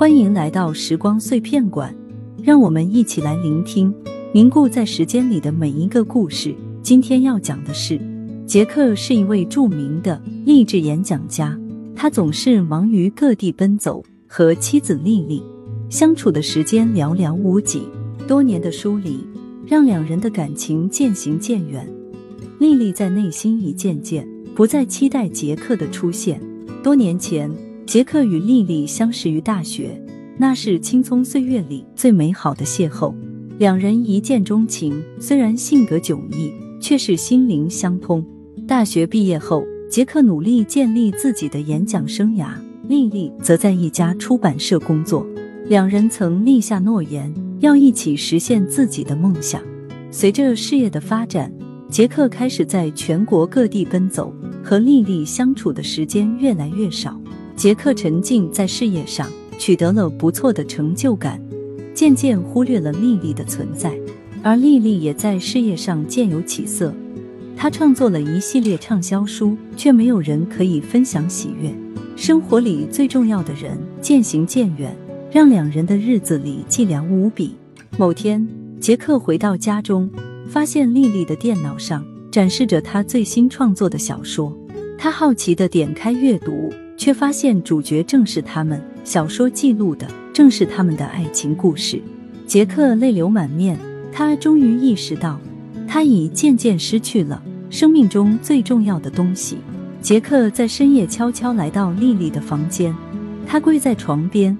欢迎来到时光碎片馆，让我们一起来聆听凝固在时间里的每一个故事。今天要讲的是，杰克是一位著名的励志演讲家，他总是忙于各地奔走，和妻子丽丽相处的时间寥寥无几。多年的疏离，让两人的感情渐行渐远。丽丽在内心一渐渐不再期待杰克的出现。多年前，杰克与丽丽相识于大学，那是青葱岁月里最美好的邂逅。两人一见钟情，虽然性格迥异，却是心灵相通。大学毕业后，杰克努力建立自己的演讲生涯，丽丽则在一家出版社工作。两人曾立下诺言，要一起实现自己的梦想。随着事业的发展，杰克开始在全国各地奔走。和丽丽相处的时间越来越少，杰克沉浸在事业上，取得了不错的成就感，渐渐忽略了丽丽的存在。而丽丽也在事业上渐有起色，她创作了一系列畅销书，却没有人可以分享喜悦。生活里最重要的人渐行渐远，让两人的日子里寂寥无比。某天，杰克回到家中，发现丽丽的电脑上。展示着他最新创作的小说，他好奇的点开阅读，却发现主角正是他们。小说记录的正是他们的爱情故事。杰克泪流满面，他终于意识到，他已渐渐失去了生命中最重要的东西。杰克在深夜悄悄来到丽丽的房间，他跪在床边，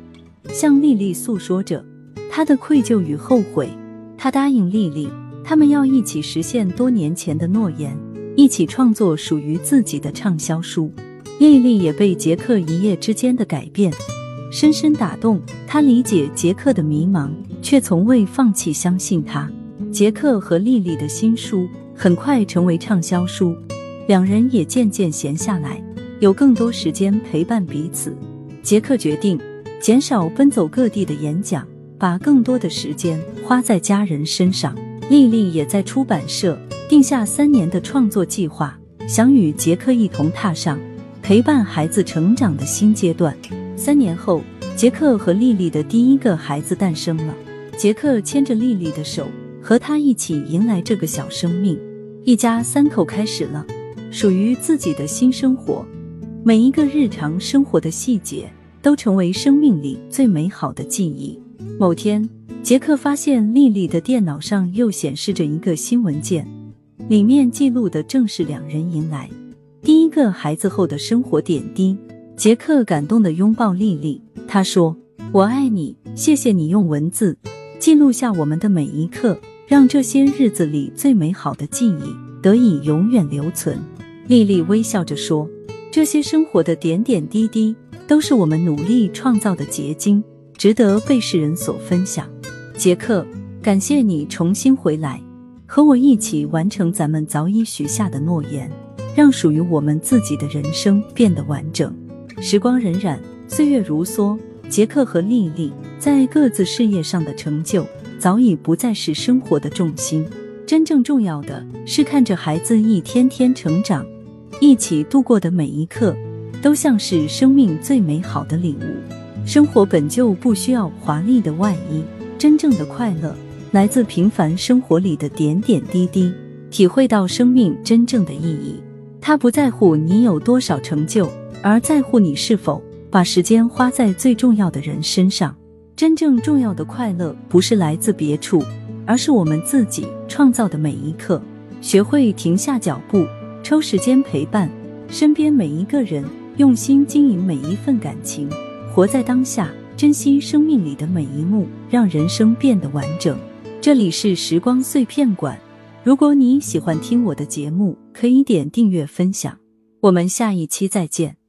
向丽丽诉说着他的愧疚与后悔。他答应丽丽。他们要一起实现多年前的诺言，一起创作属于自己的畅销书。丽丽也被杰克一夜之间的改变深深打动，她理解杰克的迷茫，却从未放弃相信他。杰克和丽丽的新书很快成为畅销书，两人也渐渐闲下来，有更多时间陪伴彼此。杰克决定减少奔走各地的演讲，把更多的时间花在家人身上。丽丽也在出版社定下三年的创作计划，想与杰克一同踏上陪伴孩子成长的新阶段。三年后，杰克和丽丽的第一个孩子诞生了。杰克牵着丽丽的手，和她一起迎来这个小生命。一家三口开始了属于自己的新生活。每一个日常生活的细节，都成为生命里最美好的记忆。某天。杰克发现丽丽的电脑上又显示着一个新文件，里面记录的正是两人迎来第一个孩子后的生活点滴。杰克感动的拥抱丽丽，他说：“我爱你，谢谢你用文字记录下我们的每一刻，让这些日子里最美好的记忆得以永远留存。”丽丽微笑着说：“这些生活的点点滴滴，都是我们努力创造的结晶，值得被世人所分享。”杰克，感谢你重新回来，和我一起完成咱们早已许下的诺言，让属于我们自己的人生变得完整。时光荏苒，岁月如梭，杰克和丽丽在各自事业上的成就早已不再是生活的重心，真正重要的是看着孩子一天天成长，一起度过的每一刻，都像是生命最美好的礼物。生活本就不需要华丽的外衣。真正的快乐来自平凡生活里的点点滴滴，体会到生命真正的意义。他不在乎你有多少成就，而在乎你是否把时间花在最重要的人身上。真正重要的快乐不是来自别处，而是我们自己创造的每一刻。学会停下脚步，抽时间陪伴身边每一个人，用心经营每一份感情，活在当下。珍惜生命里的每一幕，让人生变得完整。这里是时光碎片馆。如果你喜欢听我的节目，可以点订阅分享。我们下一期再见。